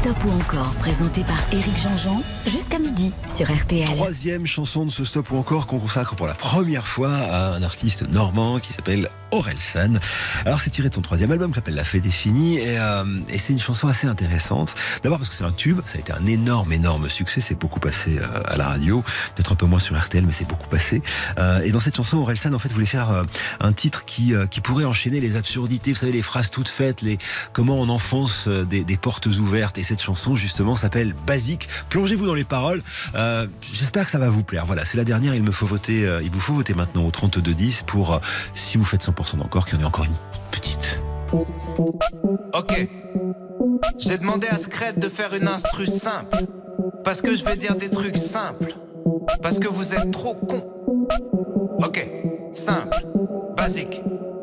Stop ou encore, présenté par Éric Jean-Jean, jusqu'à midi sur RTL. Troisième chanson de ce stop ou encore qu'on consacre pour la première fois à un artiste normand qui s'appelle Aurel San. Alors c'est tiré de son troisième album qui s'appelle La Fête est finie et, euh, et c'est une chanson assez intéressante. D'abord parce que c'est un tube, ça a été un énorme énorme succès, c'est beaucoup passé euh, à la radio, peut-être un peu moins sur RTL mais c'est beaucoup passé. Euh, et dans cette chanson Aurel San en fait voulait faire euh, un titre qui, euh, qui pourrait enchaîner les absurdités, vous savez les phrases toutes faites, les comment on enfonce euh, des, des portes ouvertes et cette chanson justement s'appelle Basique. Plongez-vous dans les paroles. Euh, J'espère que ça va vous plaire. Voilà, c'est la dernière. Il me faut voter. euh, il vous faut voter maintenant au 32 10 pour euh, si vous faites 100% d'encore qu'il y en ait encore une petite. Ok. J'ai demandé à Scred de faire une instru simple. Parce que je vais dire des trucs simples. Parce que vous êtes trop cons. Ok. Simple. Basique.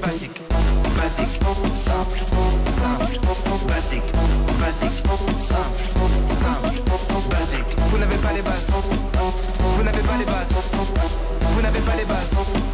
Basique. Basique. Simple. Simple. Basique. Basique. Simple. Simple. Basique. Vous n'avez pas les bases. Vous n'avez pas les bases. Vous n'avez pas les bases.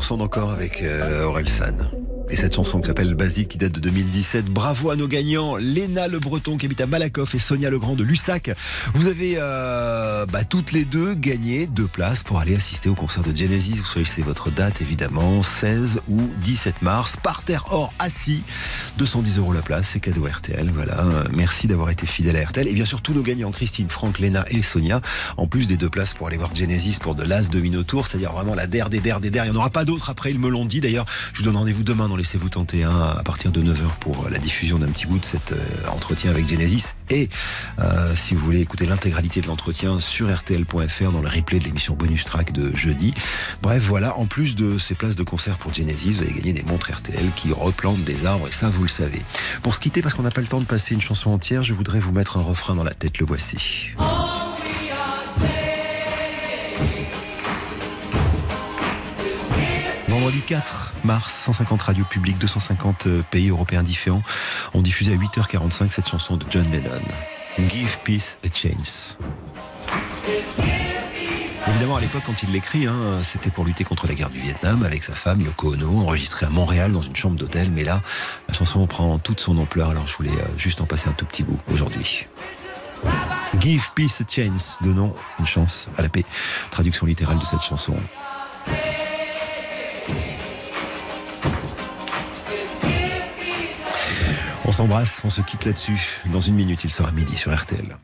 62% d'encore avec euh, Aurel San. Et cette chanson qui s'appelle Basique qui date de 2017. Bravo à nos gagnants, Léna Le Breton qui habite à Malakoff et Sonia Legrand de Lussac. Vous avez euh, bah, toutes les deux gagné deux places pour aller assister au concert de Genesis. Vous choisissez votre date évidemment, 16 ou 17 mars. Parterre or assis, 210 euros la place, c'est cadeau RTL. Voilà, merci d'avoir été fidèle à RTL. Et bien sûr tous nos gagnants, Christine, Franck, Léna et Sonia, en plus des deux places pour aller voir Genesis pour de l'As Domino Tour, c'est-à-dire vraiment la der des der des der. Il n'y en aura pas d'autres après, ils me l'ont dit. D'ailleurs, je vous donne rendez-vous demain dans Laissez-vous tenter un à partir de 9h pour la diffusion d'un petit bout de cet euh, entretien avec Genesis. Et euh, si vous voulez écouter l'intégralité de l'entretien sur RTL.fr dans le replay de l'émission bonus track de jeudi. Bref, voilà, en plus de ces places de concert pour Genesis, vous allez gagner des montres RTL qui replantent des arbres et ça vous le savez. Pour se quitter, parce qu'on n'a pas le temps de passer une chanson entière, je voudrais vous mettre un refrain dans la tête, le voici. Vendredi 4 mars, 150 radios publiques, 250 euh, pays européens différents ont diffusé à 8h45 cette chanson de John Lennon. Give Peace a Chance. Évidemment, à l'époque, quand il l'écrit, hein, c'était pour lutter contre la guerre du Vietnam avec sa femme Yoko Ono, enregistré à Montréal dans une chambre d'hôtel. Mais là, la chanson prend toute son ampleur. Alors, je voulais euh, juste en passer un tout petit bout aujourd'hui. Give peace a chance, donnons une chance à la paix. Traduction littérale de cette chanson. On s'embrasse, on se quitte là-dessus. Dans une minute, il sera midi sur RTL.